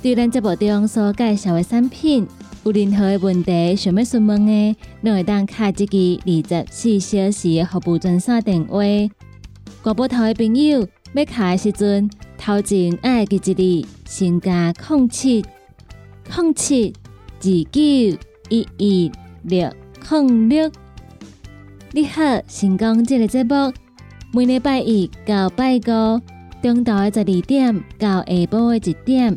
对咱节目中所介绍的产品，有任何的问题想要询问的，都会当卡这个二十四小时的服务专线电话。广播台的朋友要卡的时阵，头前爱记一字，先加空七空七二九一一六空六。你好，成功这个节目，每礼拜一到拜五，中昼的十二点到下晡的一点。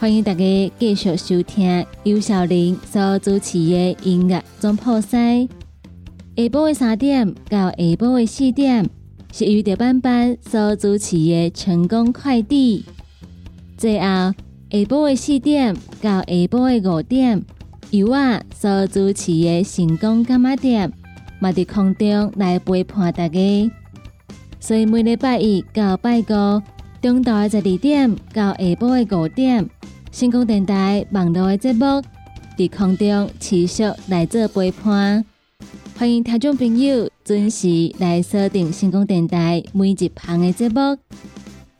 欢迎大家继续收听尤小玲所主持的音乐总破塞。下晡的三点到下晡的四点是由德班班所主持的成功快递。最后下晡的四点到下晡的五点由我所主持的成功干妈店，嘛伫空中来陪伴大家。所以每礼拜一到拜五中昼的十二点到下晡的五点。星光电台网络的节目在空中持续来做陪伴，欢迎听众朋友准时来锁定星光电台每一旁的节目。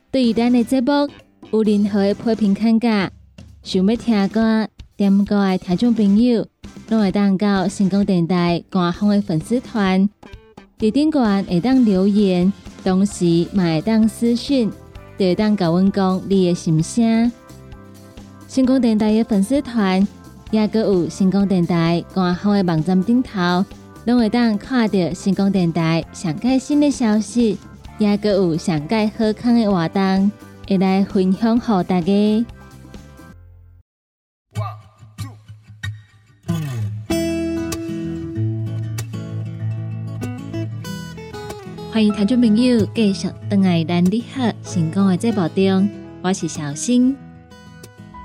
对于咱的节目有任何的批评看价，想要听歌点歌的听众朋友，拢会当到星光电台官方的粉丝团，伫顶端会当留言，同时嘛会当私讯，就会当甲阮讲你的心声。星光电台的粉丝团，也阁有星光电台官方的网站顶头，拢会当看到星光电台上盖新的消息，也阁有上盖好康的活动，会来分享给大家。欢迎听众朋友继续登来咱你好成功的节目中，我是小新。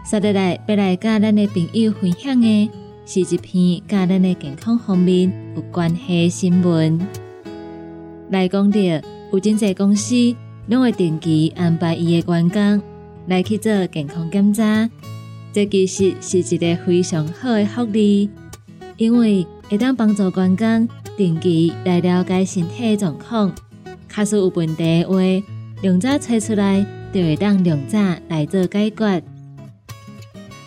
接下来要来跟咱的朋友分享的是一篇跟咱的健康方面有关系的新闻。来讲到有真济公司拢会定期安排伊的员工来去做健康检查，这其实是一个非常好的福利，因为会当帮助员工定期来了解身体状况，假使有问题的话，量早找出来，就会当量早来做解决。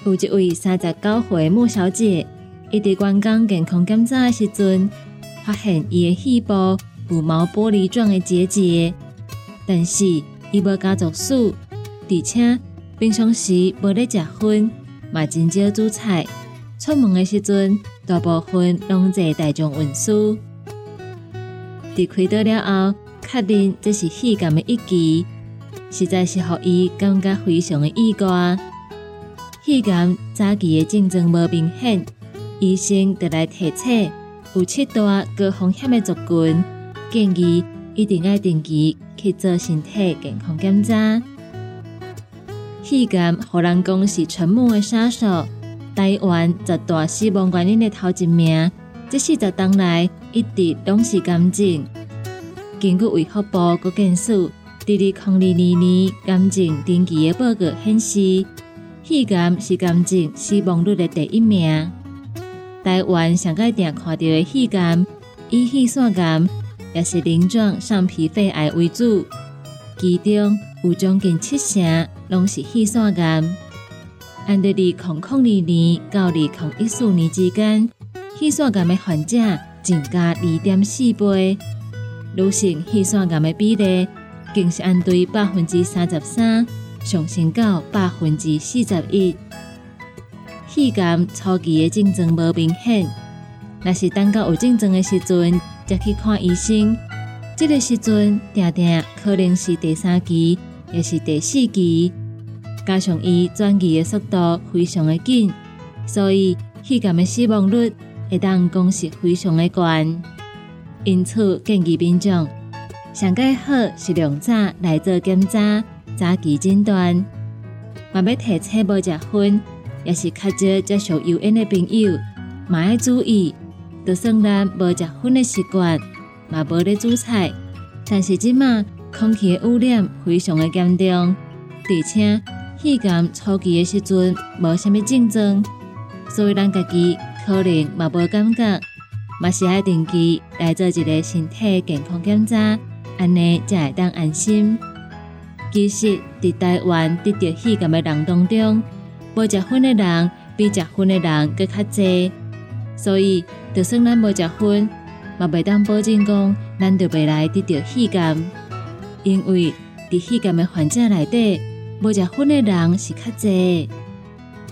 有一位三十九岁莫小姐，伊伫员工健康检查的时阵，发现伊的肺部有毛玻璃状的结节，但是伊无家族史，而且平常时无咧食薰，嘛真少煮菜，出门的时阵大部分拢坐大众运输。伫开刀了后，确认这是肺癌的一期，实在是互伊感觉非常的意外。肺癌早期的症状无明显，医生就来提醒有七大高风险的族群，建议一定要定期去做身体健康检查。肺癌互人讲是沉默的杀手，台湾十大死亡原因的头一名，这四十年来一直拢是癌症。根据卫福部国健署二零二二年癌症定期的报告显示。肺癌是癌症死亡率的第一名。台湾上届定看到的肺癌，以肺腺癌也是鳞状上皮肺癌为主，其中有将近七成拢是肺腺癌。按在二零零二年到二零一四年之间，肺腺癌的患者增加二点四倍，女性肺腺癌的比例更是按对百分之三十三。上升到百分之四十一，气感初期的症状无明显，若是等到有症状的时阵，才去看医生。这个时阵，定定可能是第三期，也是第四期，加上伊转移的速度非常的紧，所以气感的死亡率会当讲是非常的高。因此，建议民众上介好是量早来做检查，早期诊断。若要提醒无食薰，也是较少接受油烟的朋友，嘛要注意，就算咱无食薰的习惯。嘛无咧煮菜，但是即马空气的污染非常的严重，而且气感初期的时阵无虾米症状，所以咱家己可能嘛无感觉，嘛是爱定期来做一个身体健康检查，安尼才会当安心。其实，伫台湾得着气感的人当中，无食薰的人比食薰的人更较济，所以就算咱无食薰。嘛袂当保证讲，咱就袂来得到气感，因为伫气感的患者内底，无食薰的人是较济。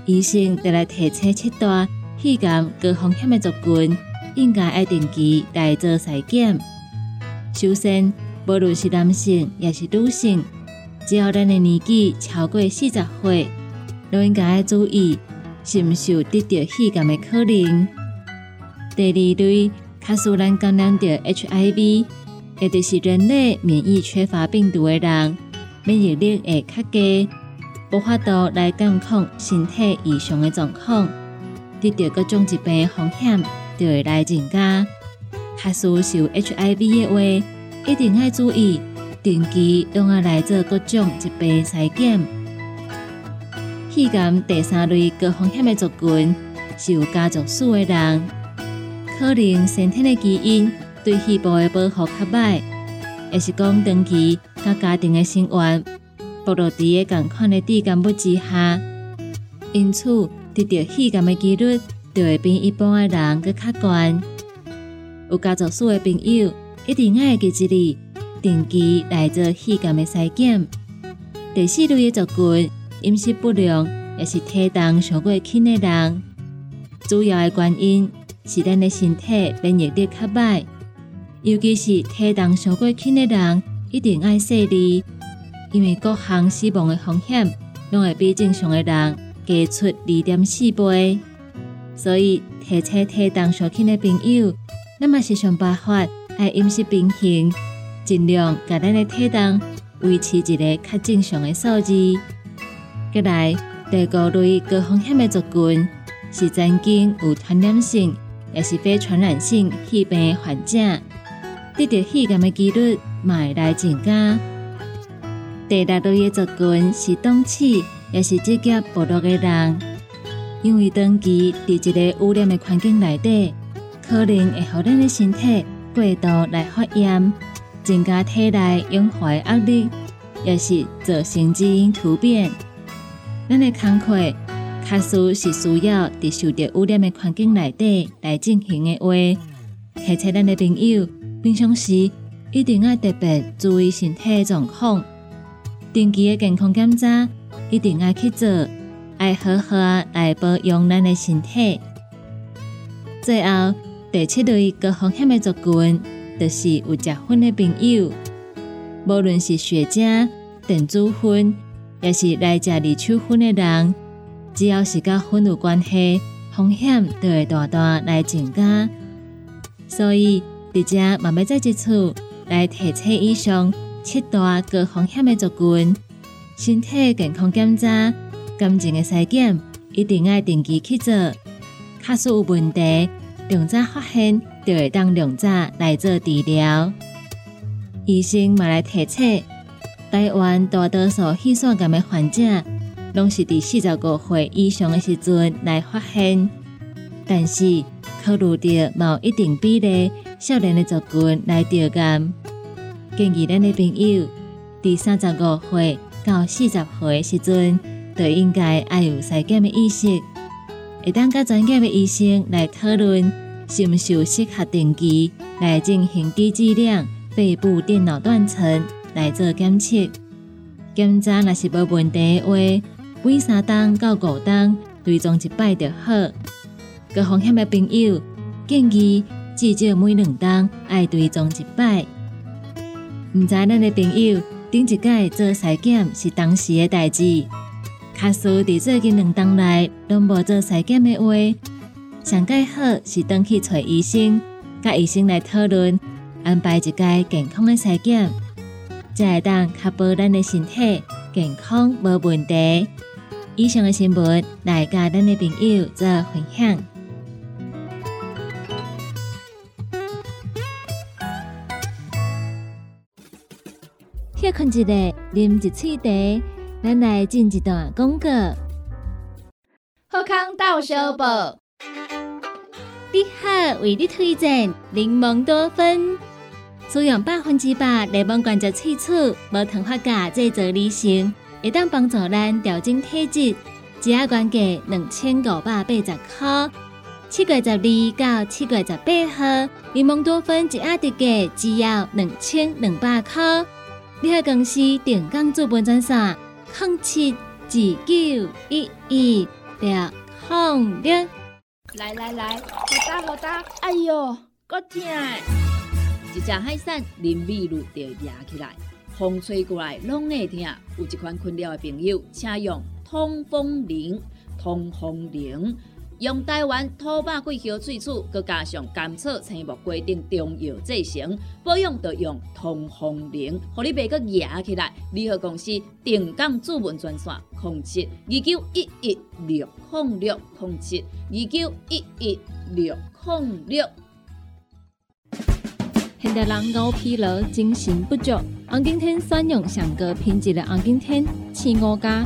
医生得来提醒七大气感高风险的族群，应该爱定期来做筛检。首先，无论是男性也是女性，只要咱的年纪超过四十岁，都应该爱注意，是毋是有得到气感的可能。第二类。卡苏兰感染着 HIV，也就是人类免疫缺乏病毒的人，免疫力会较低，无法度来监控身体异常的状况，得到各种疾病风险就会来增加。卡苏受 HIV 的话，一定要注意定期用啊来做各种疾病筛检。气感第三类高风险的族群是有家族史的人。可能先天的基因对细胞的保护较歹，也是讲长期甲家庭的生活暴露伫个共款的致感物之下，因此得到细感的几率就会比一般的人更较悬。有家族史的朋友一定要记一哩，定期来做细感的筛检。第四类的族群，饮食不良也是体重上过轻的人，主要的原因。是咱的身体免疫力较歹，尤其是体重上过轻的人，一定爱细腻，因为各项死亡的风险，拢会比正常的人加出二点四倍。所以，提醒体重上轻的朋友，那么是想办法爱饮食平衡，尽量把咱的体重维持一个较正常的数字。再来，第五类高风险的族群是曾经有传染性。也是非传染性肺病患者，得到肺癌的几率会来增加。第六类的族群是冬季也是职业暴露的人，因为长期伫一个污染的环境内底，可能会让咱的身体过度来发炎，增加体内氧化的压力，也是造成基因突变。咱的工作，确实是需要伫受到污染的环境内底来进行的话，提醒咱的朋友平常时一定要特别注意身体状况，定期的健康检查一定要去做，爱好好来保养咱的身体。最后第七类高风险的族群，就是有食薰的朋友，无论是雪茄、电子薰，也是来食二手薰的人。只要是甲薰有关系，风险都会大大来增加。所以，大家慢慢在接触来提醒以上七大高风险的族群，身体健康检查、感情的筛检，一定要定期去做。假使有问题，量早发现，就会当量早来做治疗。医生嘛来提醒，台湾大多数血栓癌的患者。拢是伫四十五岁以上的时阵来发现，但是考虑到某一定比例少年的族群来得癌，建议咱的朋友伫三十五岁到四十岁时阵，就应该要有筛检的意识，会当甲专业的医生来讨论，是毋是适合定期来进行低剂量肺部电脑断层来做检测，检查若是无问题的话。每三档到五档，追踪一摆就好。高风险的朋友建议至少每两档爱追踪一摆。毋知咱的朋友顶一届做筛检是当时的代志，卡数伫最近两档内拢无做筛检的话，上届好是登去找医生，甲医生来讨论安排一届健康的筛检，才会当确保咱的身体健康无问题。以上的新闻来甲咱的朋友做分享。歇困一下，啉一喙茶，咱来进一段广告。好康到小报，你好，为你推荐柠檬多酚，使用百分之百柠檬关节萃取，无糖发酵制作而成，会当帮助咱调整体质。一盒原价两千五百八十块，七月十二到七月十八号，柠檬多酚一盒特价只要两千两百块。你好，公司定岗资本专线：零七二九一一六零六。来来来，好打好打，哎哟，够痛！一只海扇淋米露就压起来，风吹过来拢会痛。有一款困扰的朋友，请用通风铃，通风铃。用台湾土白桂花萃取，佮加上甘草、青木规定中药制成，保养要用通风灵，互你袂佮压起来。联合公司定岗主文专线：零七二九一一六控六零七二九一一六控六。现代人熬疲劳、精神不足，红景天选用上高品质的红景天青五加。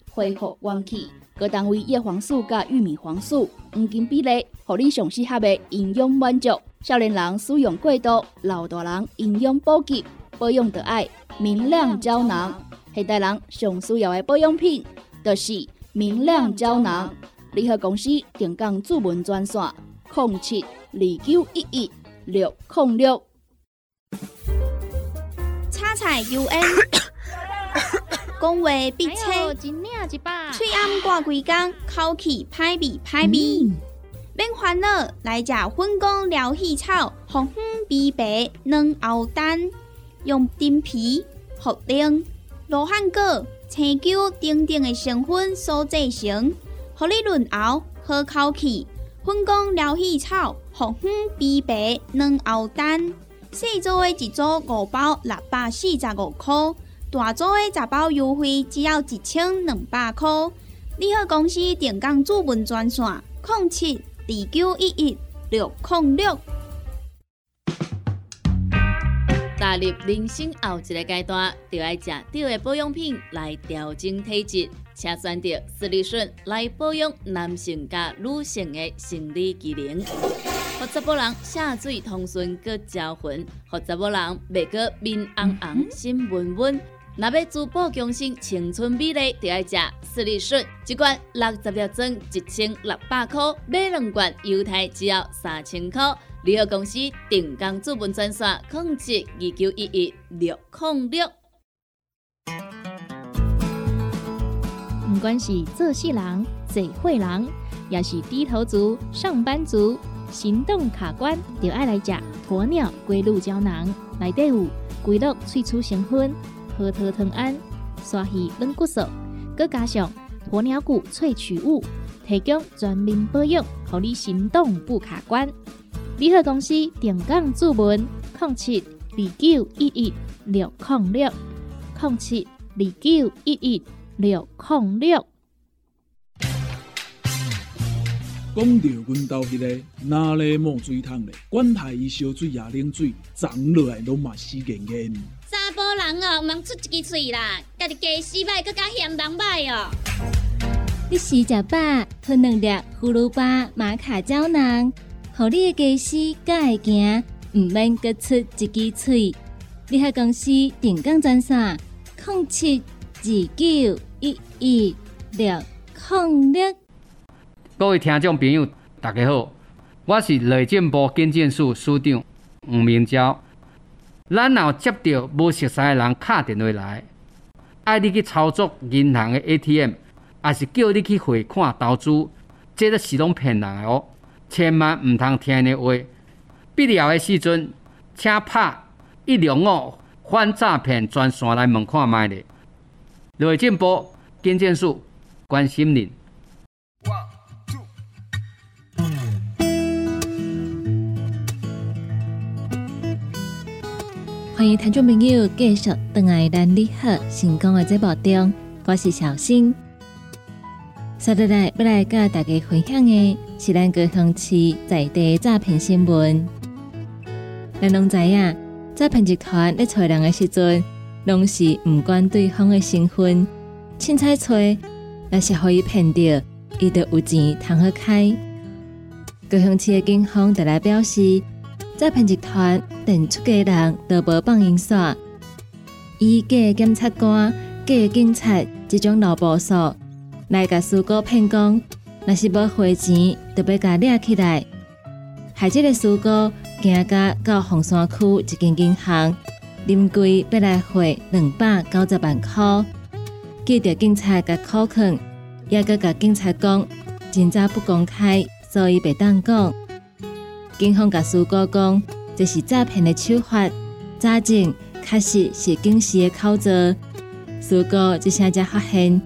恢复元气。各单位叶黄素加玉米黄素黄金比例，互你上适合的营养满足。少年人使用过度，老大人营养补给，保养的爱明亮胶囊。现代人上需要的保养品，就是明亮胶囊。联合公司定岗主文专线：零七二九一一六零六。叉彩 UN。讲话必切，嘴暗挂几工，口气歹味歹味。免烦恼，来食粉工疗气草，红粉枇杷软喉丹，用丁皮、茯苓、罗汉果、青椒等等的成分所制成，互你润喉好口气。粉工疗气草，红粉枇杷软喉丹，四组的一组五包，六百四十五块。大组的十包优惠只要一千两百块。你好，公司电工主文专线：零七二九一一六零六。踏入人生后一个阶段，就要食对的保养品来调整体质，请选择斯利顺来保养男性加女性的生理机能，让查某人下水通顺个招魂，让查某人袂过面红红心温温。若要珠宝强身、青春美丽，就要食斯利顺，一罐六十粒装，一千六百块；买两罐，犹太只要三千块。联合公司定岗资本专线：控制二九一一六零六。不管是做事人、嘴会人，也是低头族、上班族，行动卡关，就爱来食鸵鸟龟鹿胶囊，内底有龟鹿萃取成分。核桃藤胺、刷鱼软骨素，佮加上鸵鸟骨萃取物，提供全面保养，让你行动不卡关。联合公司电杠注文：零七二九一一六零六零七二九一一六零六。讲到阮兜迄个哪里冒水桶咧？管他伊烧水也冷水，长落来拢嘛死严严。查甫人哦，毋通出一支嘴啦！家己家洗歹，更加嫌人歹哦。你食食饱，吞两粒葫芦巴马卡胶囊，互你的家私敢会行，毋免各出一支喙。你喺公司定岗专线：零七二九一一六零六。各位听众朋友，大家好，我是内政部经建署署长吴明昭。咱若接到无熟悉的人敲电话来，爱你去操作银行的 ATM，还是叫你去汇款投资，这都是拢骗人的哦！千万唔通听的话。必要的时阵，请拍一零五反诈骗专线来问看卖咧。内政部经建署关心您。欢迎听众朋友继续登来咱你好成功的节目中，我是小新。接下来要来跟大家分享的是咱高雄市在地诈骗新闻。咱拢知影，诈骗集团咧找人的时阵，拢是毋管对方的身份，凊彩找，若是可以骗到，伊就有钱通好开。高雄市的警方特来表示。诈骗集团等出家人都无放因线，以假检察官、假警察这种老步数来甲苏哥骗讲，若是无汇钱，就要甲掠起来。害这个苏哥行甲到洪山区一间银行，临柜要来汇两百九十万块，记得警察甲口劝，也阁甲警察讲，真早不公开，所以袂当讲。警方甲苏哥讲，这是诈骗的手法，查证确实是警示的口罩。苏哥一声才发现，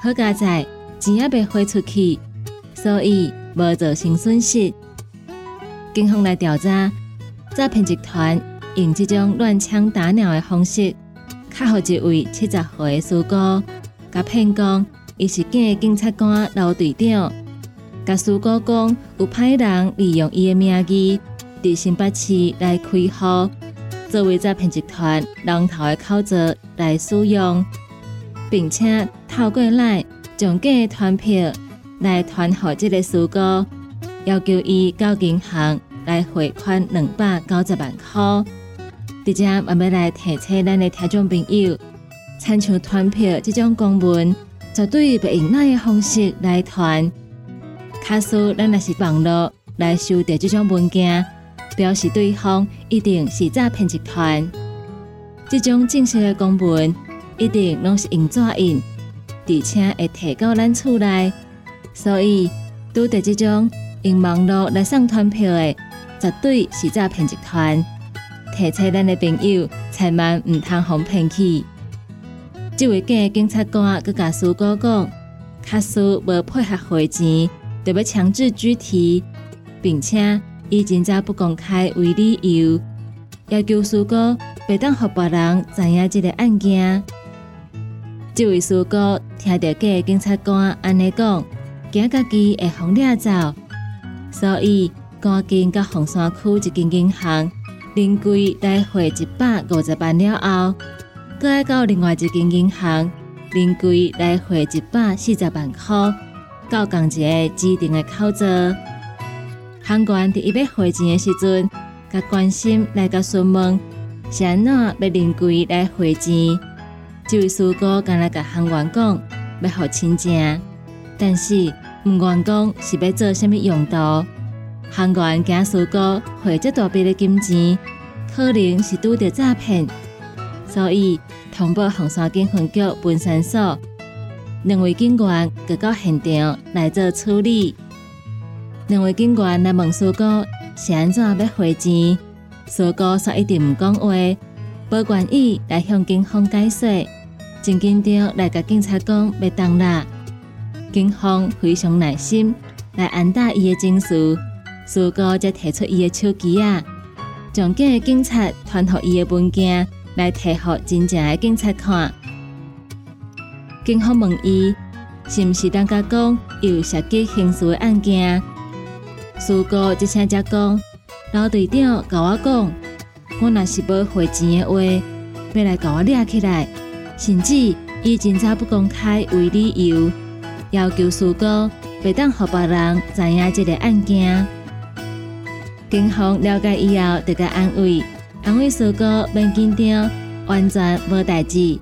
好佳在钱也被汇出去，所以无造成损失。警方来调查，诈骗集团用这种乱枪打鸟的方式，卡好一位七十岁的苏哥，甲骗讲伊是假警察官老队长。甲苏哥讲，有歹人利用伊的名义，伫新北市来开户，作为诈骗集团龙头的口罩来使用，并且透过来将假的团票来团给这个苏哥，要求伊到银行来汇款两百九十万块。直接我要来提醒咱的听众朋友，参像团票这种公文，绝对不用那个方式来团。卡数，咱若是网络来收到这种文件，表示对方一定是诈骗集团。这种正式的公文一定拢是用纸印，而且会提到咱厝内，所以拄着这种用网络来送团票的，绝对是诈骗集团。提醒咱的朋友，千万唔通互骗去。这位假警察官佮甲苏哥讲，卡数无配合汇钱。就要强制拘提，并且以真假不公开为理由，要求苏哥别当互别人知影这个案件。这位苏哥听到假警察官安尼讲，惊家己会红掠走，所以赶紧到洪山区一间银行临柜来汇一百五十万了后，再到另外一间银行临柜来汇一百四十万块。到同一个指定的口座，行官伫伊要汇钱的时阵，甲关心来甲询问，是安怎要临柜来汇钱？这位师哥刚来甲行官讲，要互亲情，但是毋愿讲是要做虾物用途。行官惊师哥汇这大笔的金钱，可能是拄着诈骗，所以通报红山警分局本山所。两位警官赶到现场来做处理。两位警官来问苏哥是安怎要汇钱，苏哥却一直唔讲话，不愿意来向警方解释，真紧张来甲警察讲要当啦。警方非常耐心来安打伊的情绪，苏哥才提出伊的手机啊，将假的警察传互伊的文件来提互真正的警察看。警方问伊是毋是当家讲有涉及刑事案件？苏哥一声才讲，老队长甲我讲，我若是要汇钱的话，要来甲我掠起来，甚至以真早不公开为理由，要求苏哥别当互别人知影这个案件。警方了解以后，得个安慰，安慰苏哥免紧张，完全无代志。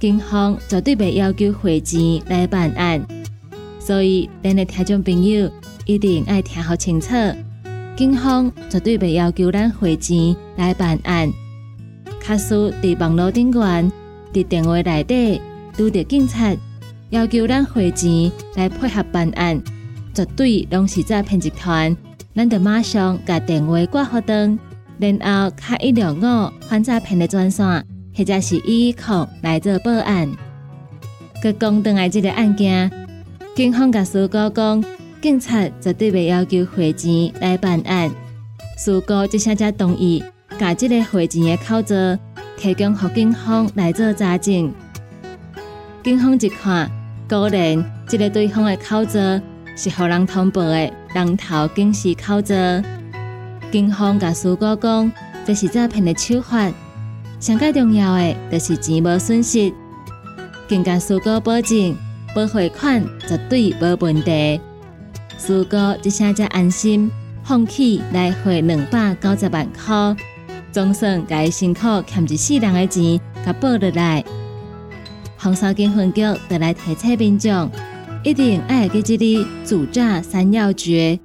警方绝对袂要求汇钱来办案，所以咱的听众朋友一定爱听好清楚。警方绝对袂要求咱汇钱来办案。卡斯伫网络顶端，伫电话内底拄着警察要求咱汇钱来配合办案，绝对拢是诈骗集团。咱得马上甲电话挂好灯，然后开一六五反诈骗的专线，或者是一一零来做报案。佮讲倒来这个案件，警方甲苏哥讲，警察绝对袂要求汇钱来办案。苏哥即下才同意，甲这个汇钱的口座提供给警方来做查证。警方一看，果然这个对方的口座是互人通报的。人头警示口座，警方甲苏哥讲，这是诈骗的手法。上介重要的，就是钱无损失。更甲苏哥保证，保汇款绝对无问题。苏哥一声才安心，放弃来汇两百九十万块，总算甲辛苦欠一世人的钱，甲报落来。红烧警分局得来提醒民众。一定爱记这里主诈三要诀：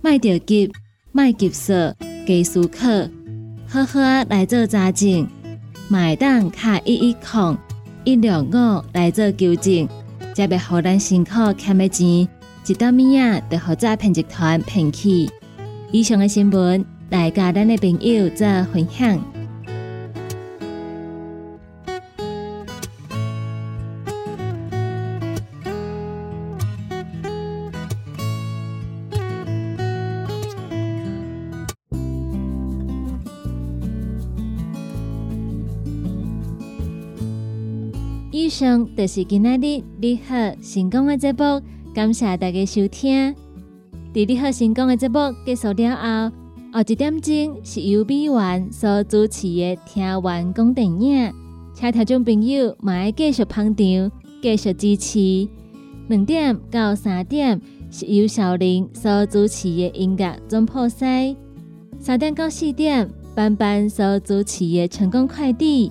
卖着急，卖急色，给思考，好好来做查证，买单卡一一空一两五来做纠正，才袂好咱辛苦欠的钱，一到米啊，就互诈骗集团骗去。以上的新闻，来甲咱的朋友做分享。上就是今仔日你好成功的节目，感谢大家收听。伫你好成功的节目结束了后，后一点钟是由美元所主持的听完讲电影，请听众朋友嘛要继续捧场，继续支持。两点到三点是由小玲所主持的音乐总破塞，三点到四点班班所主持的成功快递。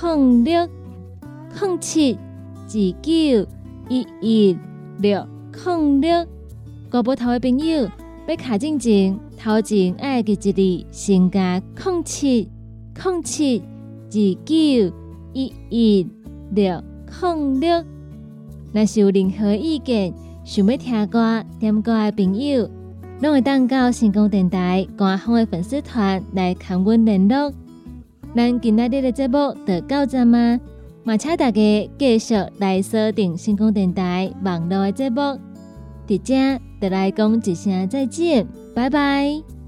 零六零七二九一一六零六，国宝头的朋友要卡进前，头前爱记一字，先加零七零七二九一一六零六。若是有任何意见，想要听歌点歌的朋友，拢会当到成功电台官方的粉丝团来看阮联络。咱今仔日的节目就到这吗？嘛，请大家继续来锁定星空电台网络的节目。伫遮，就来讲一声再见，拜拜。